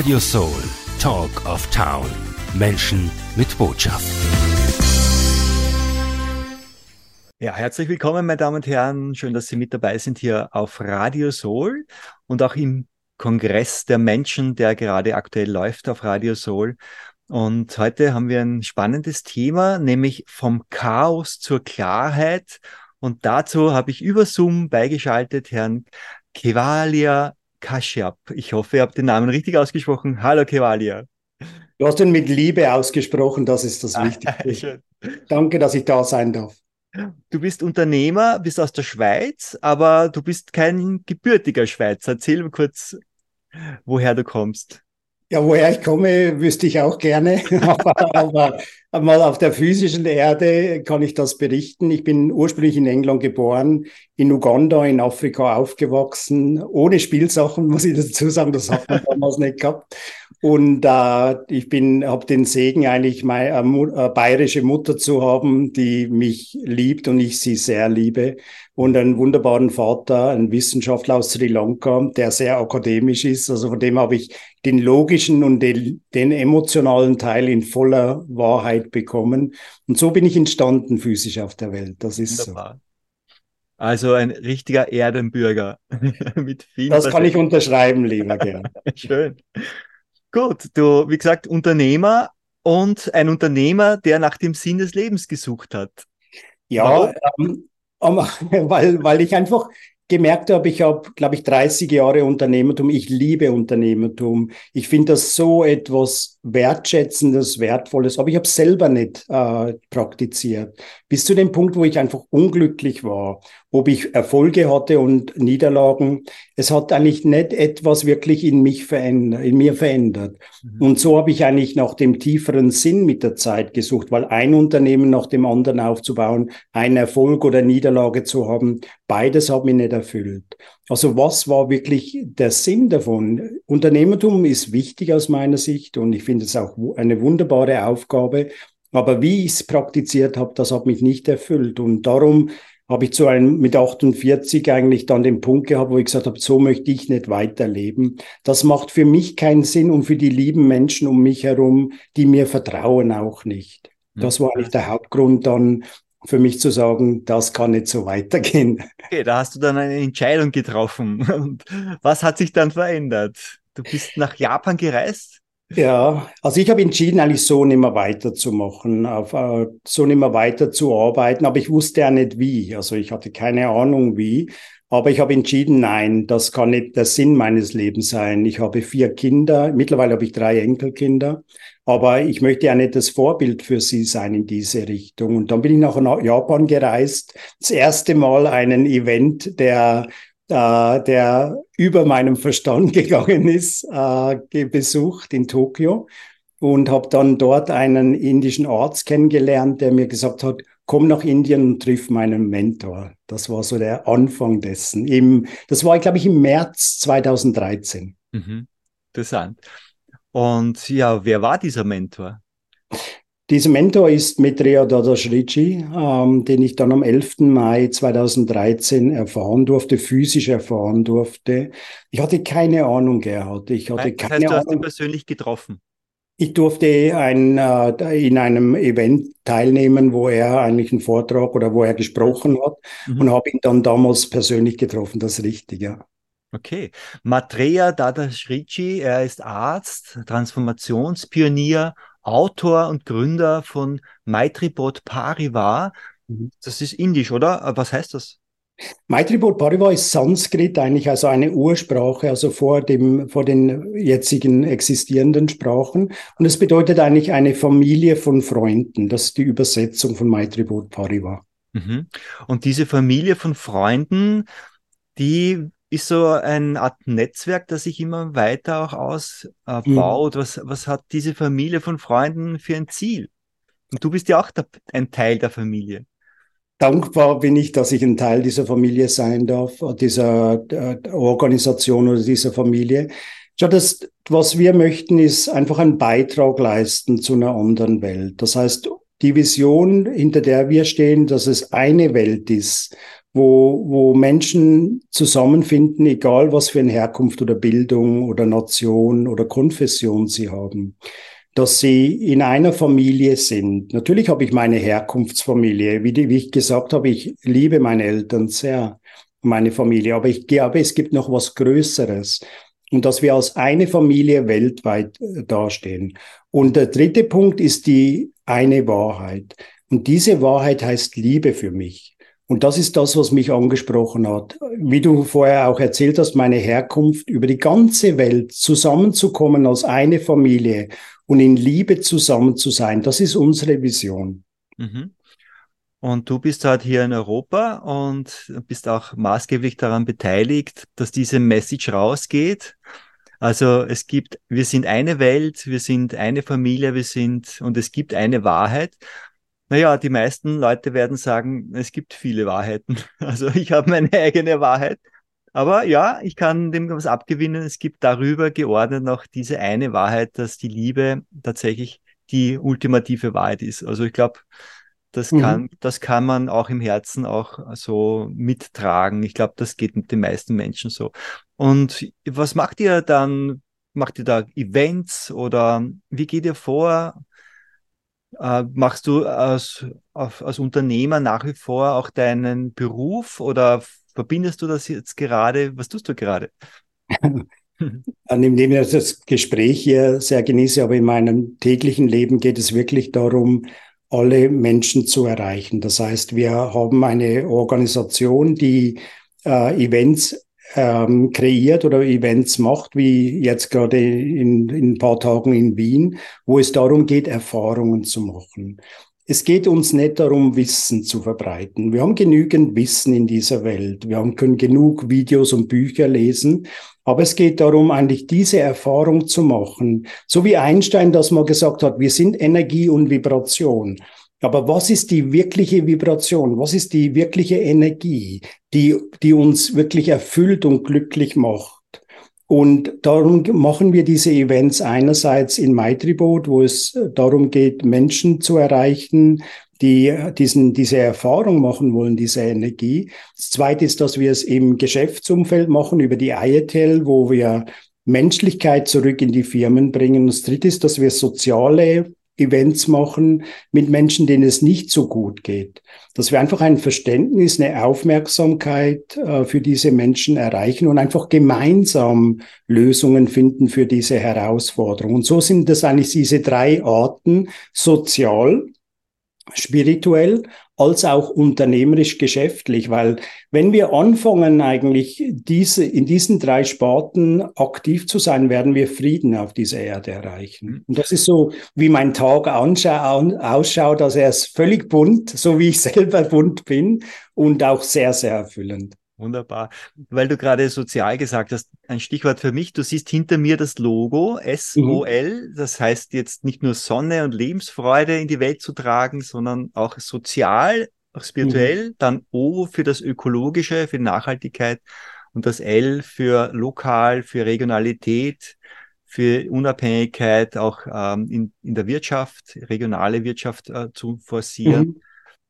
Radio Soul, Talk of Town. Menschen mit Botschaft. Ja, herzlich willkommen, meine Damen und Herren. Schön, dass Sie mit dabei sind hier auf Radio Soul und auch im Kongress der Menschen, der gerade aktuell läuft auf Radio Soul. Und heute haben wir ein spannendes Thema, nämlich vom Chaos zur Klarheit. Und dazu habe ich über Zoom beigeschaltet Herrn Kevalia Kashyap. Ich hoffe, ihr habt den Namen richtig ausgesprochen. Hallo Kevalia. Du hast ihn mit Liebe ausgesprochen, das ist das Wichtigste. Danke, dass ich da sein darf. Du bist Unternehmer, bist aus der Schweiz, aber du bist kein gebürtiger Schweizer. Erzähl mir kurz, woher du kommst. Ja, woher ich komme, wüsste ich auch gerne. aber, aber einmal auf der physischen Erde kann ich das berichten. Ich bin ursprünglich in England geboren, in Uganda, in Afrika aufgewachsen, ohne Spielsachen, muss ich dazu sagen, das hat man damals nicht gehabt. Und äh, ich habe den Segen eigentlich meine äh, bayerische Mutter zu haben, die mich liebt und ich sie sehr liebe und einen wunderbaren Vater, einen Wissenschaftler aus Sri Lanka, der sehr akademisch ist. Also von dem habe ich den logischen und den, den emotionalen Teil in voller Wahrheit bekommen. Und so bin ich entstanden physisch auf der Welt. Das ist Wunderbar. so. Also ein richtiger Erdenbürger mit viel. Das kann ich unterschreiben, lieber gern. Schön. Gut, du, wie gesagt, Unternehmer und ein Unternehmer, der nach dem Sinn des Lebens gesucht hat. Ja, ähm, weil, weil ich einfach gemerkt habe, ich habe, glaube ich, 30 Jahre Unternehmertum. Ich liebe Unternehmertum. Ich finde das so etwas Wertschätzendes, Wertvolles, aber ich habe selber nicht äh, praktiziert. Bis zu dem Punkt, wo ich einfach unglücklich war, ob ich Erfolge hatte und Niederlagen. Es hat eigentlich nicht etwas wirklich in mich verändert, in mir verändert. Mhm. Und so habe ich eigentlich nach dem tieferen Sinn mit der Zeit gesucht, weil ein Unternehmen nach dem anderen aufzubauen, einen Erfolg oder Niederlage zu haben, beides hat mich nicht erfüllt. Also was war wirklich der Sinn davon? Unternehmertum ist wichtig aus meiner Sicht und ich finde es auch eine wunderbare Aufgabe. Aber wie ich es praktiziert habe, das hat mich nicht erfüllt. Und darum habe ich zu einem mit 48 eigentlich dann den Punkt gehabt, wo ich gesagt habe, so möchte ich nicht weiterleben. Das macht für mich keinen Sinn und für die lieben Menschen um mich herum, die mir vertrauen auch nicht. Das war eigentlich der Hauptgrund dann, für mich zu sagen, das kann nicht so weitergehen. Okay, da hast du dann eine Entscheidung getroffen. Und was hat sich dann verändert? Du bist nach Japan gereist? Ja, also ich habe entschieden, eigentlich so nicht mehr weiterzumachen, auf, uh, so nicht mehr weiterzuarbeiten, aber ich wusste ja nicht wie. Also ich hatte keine Ahnung wie. Aber ich habe entschieden, nein, das kann nicht der Sinn meines Lebens sein. Ich habe vier Kinder, mittlerweile habe ich drei Enkelkinder, aber ich möchte ja nicht das Vorbild für sie sein in diese Richtung. Und dann bin ich nach Japan gereist, das erste Mal einen Event, der äh, der über meinem Verstand gegangen ist, äh, besucht in Tokio und habe dann dort einen indischen Arzt kennengelernt, der mir gesagt hat, komm nach Indien und triff meinen Mentor. Das war so der Anfang dessen. Im, das war, glaube ich, im März 2013. Mhm. Interessant. Und ja, wer war dieser Mentor? Dieser Mentor ist Metrea Dadashrichi, ähm, den ich dann am 11. Mai 2013 erfahren durfte, physisch erfahren durfte. Ich hatte keine Ahnung, Gerhard. Ich hatte das heißt, keine du hast ihn persönlich getroffen? Ich durfte ein, äh, in einem Event teilnehmen, wo er eigentlich einen Vortrag oder wo er gesprochen hat mhm. und habe ihn dann damals persönlich getroffen, das ist richtig, ja. Okay. Matreya Dadashrichi, er ist Arzt, Transformationspionier, Autor und Gründer von Maitribot Parivar. Mhm. Das ist indisch, oder? Was heißt das? Maitribol Pariva ist Sanskrit eigentlich, also eine Ursprache, also vor dem, vor den jetzigen existierenden Sprachen. Und es bedeutet eigentlich eine Familie von Freunden. Das ist die Übersetzung von Maitribol Pariva. Mhm. Und diese Familie von Freunden, die ist so eine Art Netzwerk, das sich immer weiter auch ausbaut. Mhm. Was, was hat diese Familie von Freunden für ein Ziel? Und du bist ja auch der, ein Teil der Familie dankbar bin ich, dass ich ein Teil dieser Familie sein darf, dieser äh, Organisation oder dieser Familie. Ja, das, was wir möchten, ist einfach einen Beitrag leisten zu einer anderen Welt. Das heißt, die Vision, hinter der wir stehen, dass es eine Welt ist, wo, wo Menschen zusammenfinden, egal was für eine Herkunft oder Bildung oder Nation oder Konfession sie haben, dass sie in einer Familie sind. Natürlich habe ich meine Herkunftsfamilie. Wie, die, wie ich gesagt habe, ich liebe meine Eltern sehr, meine Familie, aber ich glaube, es gibt noch was Größeres und dass wir als eine Familie weltweit äh, dastehen. Und der dritte Punkt ist die eine Wahrheit. Und diese Wahrheit heißt Liebe für mich. Und das ist das, was mich angesprochen hat. Wie du vorher auch erzählt hast, meine Herkunft über die ganze Welt zusammenzukommen als eine Familie und in Liebe zusammen zu sein, das ist unsere Vision. Mhm. Und du bist halt hier in Europa und bist auch maßgeblich daran beteiligt, dass diese Message rausgeht. Also es gibt, wir sind eine Welt, wir sind eine Familie, wir sind, und es gibt eine Wahrheit. Naja, die meisten Leute werden sagen, es gibt viele Wahrheiten. Also ich habe meine eigene Wahrheit. Aber ja, ich kann dem was abgewinnen. Es gibt darüber geordnet noch diese eine Wahrheit, dass die Liebe tatsächlich die ultimative Wahrheit ist. Also ich glaube, das mhm. kann, das kann man auch im Herzen auch so mittragen. Ich glaube, das geht mit den meisten Menschen so. Und was macht ihr dann? Macht ihr da Events oder wie geht ihr vor? Äh, machst du als, als Unternehmer nach wie vor auch deinen Beruf oder verbindest du das jetzt gerade? Was tust du gerade? An dem ich das Gespräch hier sehr genieße, aber in meinem täglichen Leben geht es wirklich darum, alle Menschen zu erreichen. Das heißt, wir haben eine Organisation, die äh, Events ähm, kreiert oder Events macht, wie jetzt gerade in, in ein paar Tagen in Wien, wo es darum geht, Erfahrungen zu machen. Es geht uns nicht darum, Wissen zu verbreiten. Wir haben genügend Wissen in dieser Welt. Wir haben, können genug Videos und Bücher lesen. Aber es geht darum, eigentlich diese Erfahrung zu machen. So wie Einstein das mal gesagt hat, wir sind Energie und Vibration. Aber was ist die wirkliche Vibration? Was ist die wirkliche Energie, die, die uns wirklich erfüllt und glücklich macht? Und darum machen wir diese Events einerseits in Maitribot, wo es darum geht, Menschen zu erreichen, die diesen, diese Erfahrung machen wollen, diese Energie. Das zweite ist, dass wir es im Geschäftsumfeld machen über die IETL, wo wir Menschlichkeit zurück in die Firmen bringen. Das dritte ist, dass wir soziale Events machen mit Menschen, denen es nicht so gut geht. Dass wir einfach ein Verständnis, eine Aufmerksamkeit äh, für diese Menschen erreichen und einfach gemeinsam Lösungen finden für diese Herausforderungen. Und so sind das eigentlich diese drei Arten, sozial, spirituell als auch unternehmerisch geschäftlich, weil wenn wir anfangen, eigentlich diese, in diesen drei Sparten aktiv zu sein, werden wir Frieden auf dieser Erde erreichen. Mhm. Und das ist so, wie mein Tag ausschaut, also er ist völlig bunt, so wie ich selber bunt bin und auch sehr, sehr erfüllend. Wunderbar. Weil du gerade sozial gesagt hast, ein Stichwort für mich, du siehst hinter mir das Logo SOL, mhm. das heißt jetzt nicht nur Sonne und Lebensfreude in die Welt zu tragen, sondern auch sozial, auch spirituell, mhm. dann O für das Ökologische, für Nachhaltigkeit und das L für lokal, für Regionalität, für Unabhängigkeit auch ähm, in, in der Wirtschaft, regionale Wirtschaft äh, zu forcieren. Mhm.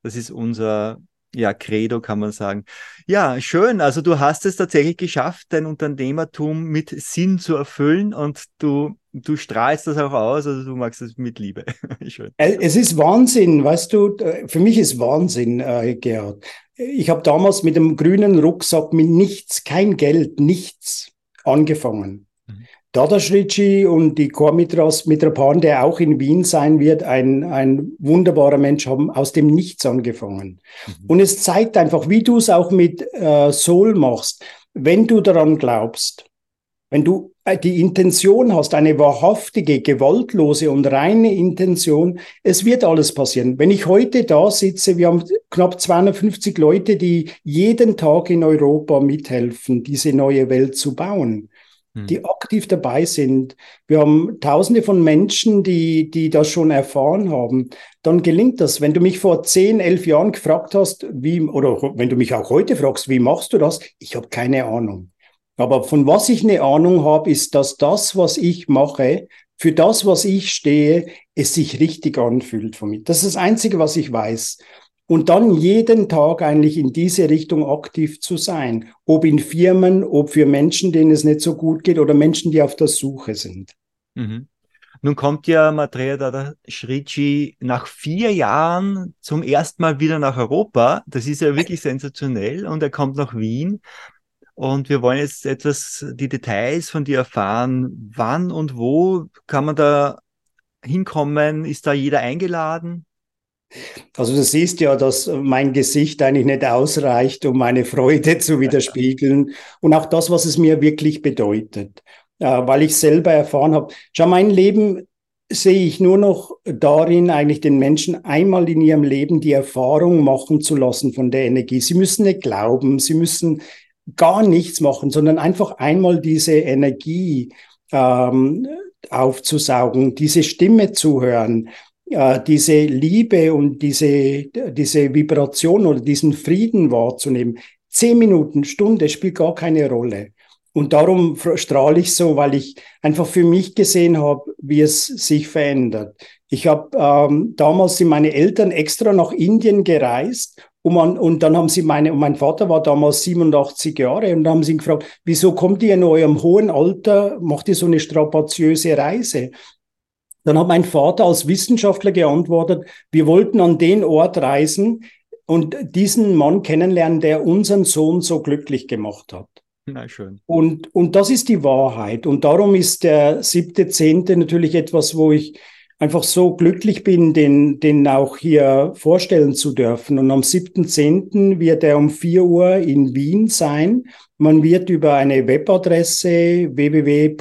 Das ist unser ja, Credo kann man sagen. Ja, schön. Also du hast es tatsächlich geschafft, dein Unternehmertum mit Sinn zu erfüllen und du, du strahlst das auch aus, also du magst es mit Liebe. schön. Es ist Wahnsinn, weißt du, für mich ist Wahnsinn, äh, Gerhard. Ich habe damals mit dem grünen Rucksack mit nichts, kein Geld, nichts angefangen. Dada Shrici und die Chormitras Mitrapan, der auch in Wien sein wird, ein, ein wunderbarer Mensch, haben aus dem Nichts angefangen. Mhm. Und es zeigt einfach, wie du es auch mit äh, Soul machst. Wenn du daran glaubst, wenn du äh, die Intention hast, eine wahrhaftige, gewaltlose und reine Intention, es wird alles passieren. Wenn ich heute da sitze, wir haben knapp 250 Leute, die jeden Tag in Europa mithelfen, diese neue Welt zu bauen die hm. aktiv dabei sind. Wir haben tausende von Menschen, die, die das schon erfahren haben. Dann gelingt das. Wenn du mich vor zehn, elf Jahren gefragt hast, wie, oder wenn du mich auch heute fragst, wie machst du das? Ich habe keine Ahnung. Aber von was ich eine Ahnung habe, ist, dass das, was ich mache, für das, was ich stehe, es sich richtig anfühlt von mir. Das ist das Einzige, was ich weiß. Und dann jeden Tag eigentlich in diese Richtung aktiv zu sein, ob in Firmen, ob für Menschen, denen es nicht so gut geht oder Menschen, die auf der Suche sind. Mhm. Nun kommt ja Matreya Dada Shrici nach vier Jahren zum ersten Mal wieder nach Europa. Das ist ja wirklich sensationell und er kommt nach Wien. Und wir wollen jetzt etwas die Details von dir erfahren. Wann und wo kann man da hinkommen? Ist da jeder eingeladen? Also du siehst ja, dass mein Gesicht eigentlich nicht ausreicht, um meine Freude zu widerspiegeln und auch das, was es mir wirklich bedeutet, äh, weil ich selber erfahren habe. Schau, mein Leben sehe ich nur noch darin, eigentlich den Menschen einmal in ihrem Leben die Erfahrung machen zu lassen von der Energie. Sie müssen nicht glauben, sie müssen gar nichts machen, sondern einfach einmal diese Energie ähm, aufzusaugen, diese Stimme zu hören, äh, diese Liebe und diese, diese Vibration oder diesen Frieden wahrzunehmen. Zehn Minuten, Stunde spielt gar keine Rolle. Und darum strahle ich so, weil ich einfach für mich gesehen habe, wie es sich verändert. Ich habe ähm, damals sind meine Eltern extra nach Indien gereist und, man, und dann haben sie meine, und mein Vater war damals 87 Jahre und dann haben sie ihn gefragt, wieso kommt ihr in eurem hohen Alter, macht ihr so eine strapaziöse Reise? Dann hat mein Vater als Wissenschaftler geantwortet, wir wollten an den Ort reisen und diesen Mann kennenlernen, der unseren Sohn so glücklich gemacht hat. Na schön. Und, und das ist die Wahrheit. Und darum ist der siebte, zehnte natürlich etwas, wo ich einfach so glücklich bin, den, den auch hier vorstellen zu dürfen. Und am 7.10. wird er um 4 Uhr in Wien sein. Man wird über eine Webadresse www.dada.wien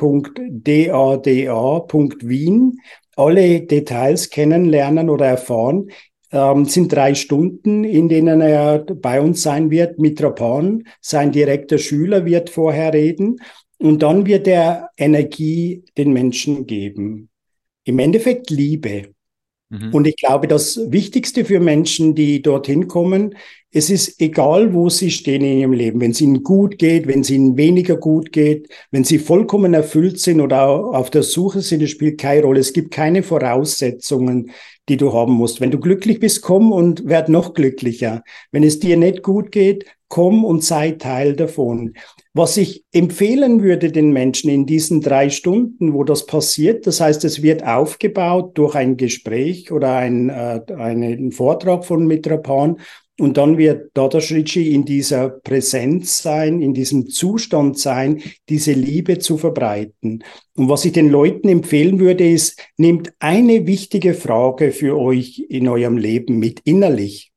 alle Details kennenlernen oder erfahren. Ähm, sind drei Stunden, in denen er bei uns sein wird. Mitrapan, sein direkter Schüler, wird vorher reden. Und dann wird er Energie den Menschen geben im Endeffekt Liebe. Mhm. Und ich glaube, das Wichtigste für Menschen, die dorthin kommen, es ist egal, wo sie stehen in ihrem Leben. Wenn es ihnen gut geht, wenn es ihnen weniger gut geht, wenn sie vollkommen erfüllt sind oder auf der Suche sind, es spielt keine Rolle. Es gibt keine Voraussetzungen, die du haben musst. Wenn du glücklich bist, komm und werd noch glücklicher. Wenn es dir nicht gut geht, komm und sei Teil davon. Was ich empfehlen würde den Menschen in diesen drei Stunden, wo das passiert, das heißt, es wird aufgebaut durch ein Gespräch oder ein, äh, einen Vortrag von Mitrapan und dann wird Dada Shrichi in dieser Präsenz sein, in diesem Zustand sein, diese Liebe zu verbreiten. Und was ich den Leuten empfehlen würde, ist, nehmt eine wichtige Frage für euch in eurem Leben mit innerlich.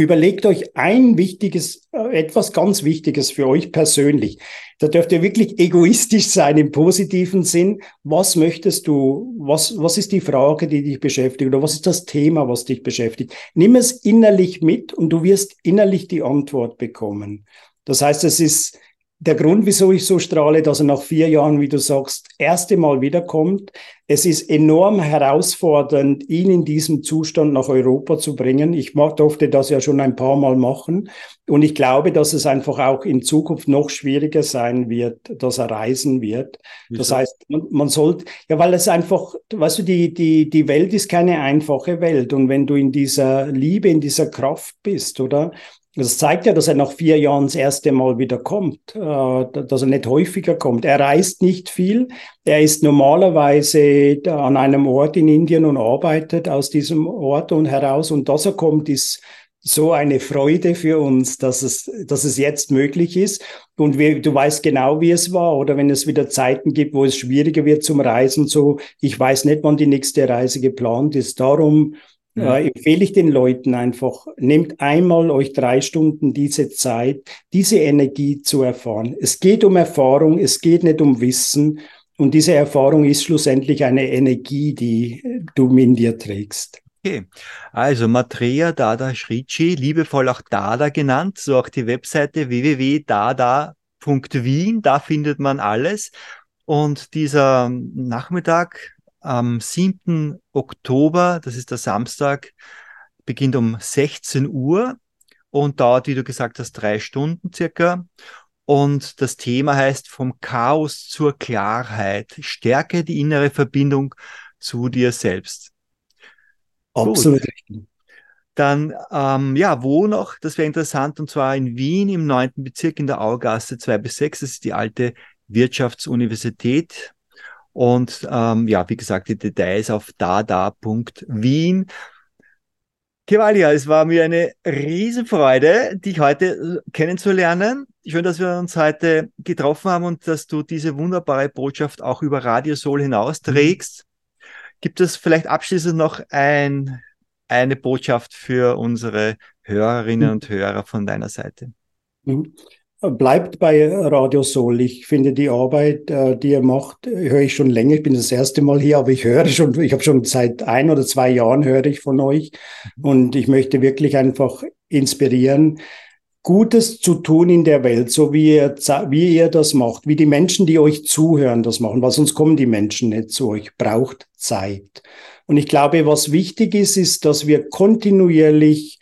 Überlegt euch ein wichtiges, äh, etwas ganz Wichtiges für euch persönlich. Da dürft ihr wirklich egoistisch sein im positiven Sinn. Was möchtest du? Was, was ist die Frage, die dich beschäftigt? Oder was ist das Thema, was dich beschäftigt? Nimm es innerlich mit und du wirst innerlich die Antwort bekommen. Das heißt, es ist, der Grund, wieso ich so strahle, dass er nach vier Jahren, wie du sagst, erste Mal wiederkommt. Es ist enorm herausfordernd, ihn in diesem Zustand nach Europa zu bringen. Ich durfte das ja schon ein paar Mal machen. Und ich glaube, dass es einfach auch in Zukunft noch schwieriger sein wird, dass er reisen wird. Wieso? Das heißt, man, man sollte, ja, weil es einfach, weißt du, die, die, die Welt ist keine einfache Welt. Und wenn du in dieser Liebe, in dieser Kraft bist, oder? Das zeigt ja, dass er nach vier Jahren das erste Mal wieder kommt, äh, dass er nicht häufiger kommt. Er reist nicht viel. Er ist normalerweise an einem Ort in Indien und arbeitet aus diesem Ort und heraus. Und dass er kommt, ist so eine Freude für uns, dass es, dass es jetzt möglich ist. Und wir, du weißt genau, wie es war. Oder wenn es wieder Zeiten gibt, wo es schwieriger wird zum Reisen, so, ich weiß nicht, wann die nächste Reise geplant ist. Darum ja. äh, empfehle ich den Leuten einfach, nehmt einmal euch drei Stunden diese Zeit, diese Energie zu erfahren. Es geht um Erfahrung, es geht nicht um Wissen. Und diese Erfahrung ist schlussendlich eine Energie, die du in dir trägst. Okay, also Matreya Dada Shrichi, liebevoll auch Dada genannt, so auch die Webseite www.dada.wien, da findet man alles. Und dieser Nachmittag am 7. Oktober, das ist der Samstag, beginnt um 16 Uhr und dauert, wie du gesagt hast, drei Stunden circa. Und das Thema heißt vom Chaos zur Klarheit. Stärke die innere Verbindung zu dir selbst. Absolut richtig. Dann, ähm, ja, wo noch? Das wäre interessant, und zwar in Wien im neunten Bezirk in der Augasse 2 bis 6. Das ist die alte Wirtschaftsuniversität. Und ähm, ja, wie gesagt, die Details auf dada.wien. Kevalia, es war mir eine Riesenfreude, dich heute äh, kennenzulernen. Schön, dass wir uns heute getroffen haben und dass du diese wunderbare Botschaft auch über Radio Soul hinausträgst. Mhm. Gibt es vielleicht abschließend noch ein, eine Botschaft für unsere Hörerinnen mhm. und Hörer von deiner Seite? Mhm bleibt bei Radio Soul. Ich finde die Arbeit, äh, die ihr macht, höre ich schon länger. Ich bin das erste Mal hier, aber ich höre schon, ich habe schon seit ein oder zwei Jahren höre ich von euch und ich möchte wirklich einfach inspirieren, Gutes zu tun in der Welt, so wie ihr, wie ihr das macht, wie die Menschen, die euch zuhören, das machen, weil sonst kommen die Menschen nicht zu euch, braucht Zeit. Und ich glaube, was wichtig ist, ist, dass wir kontinuierlich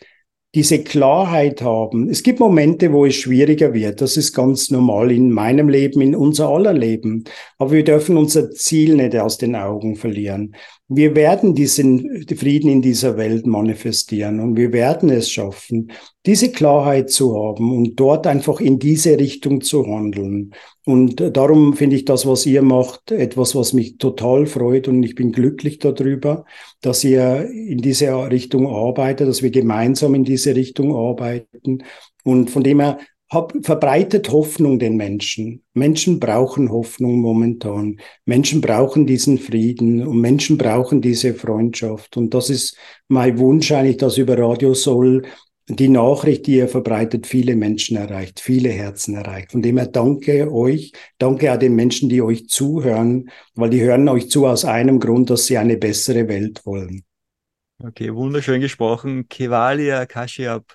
diese Klarheit haben. Es gibt Momente, wo es schwieriger wird. Das ist ganz normal in meinem Leben, in unser aller Leben. Aber wir dürfen unser Ziel nicht aus den Augen verlieren. Wir werden diesen Frieden in dieser Welt manifestieren und wir werden es schaffen, diese Klarheit zu haben und dort einfach in diese Richtung zu handeln. Und darum finde ich das, was ihr macht, etwas, was mich total freut und ich bin glücklich darüber, dass ihr in diese Richtung arbeitet, dass wir gemeinsam in diese Richtung arbeiten. Und von dem her verbreitet Hoffnung den Menschen. Menschen brauchen Hoffnung momentan. Menschen brauchen diesen Frieden und Menschen brauchen diese Freundschaft. Und das ist mein Wunsch eigentlich, dass über Radio Soll die Nachricht, die ihr verbreitet, viele Menschen erreicht, viele Herzen erreicht. Von dem her danke euch, danke auch den Menschen, die euch zuhören, weil die hören euch zu aus einem Grund, dass sie eine bessere Welt wollen. Okay, wunderschön gesprochen. Kevalia Kashiab.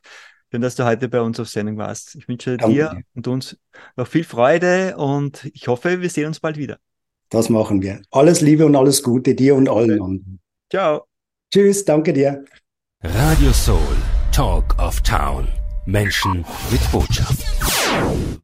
Schön, dass du heute bei uns auf Sendung warst. Ich wünsche Danke. dir und uns noch viel Freude und ich hoffe, wir sehen uns bald wieder. Das machen wir. Alles Liebe und alles Gute dir und allen anderen. Ciao. Tschüss, danke dir. Radio Soul, Talk of Town. Menschen mit Botschaft.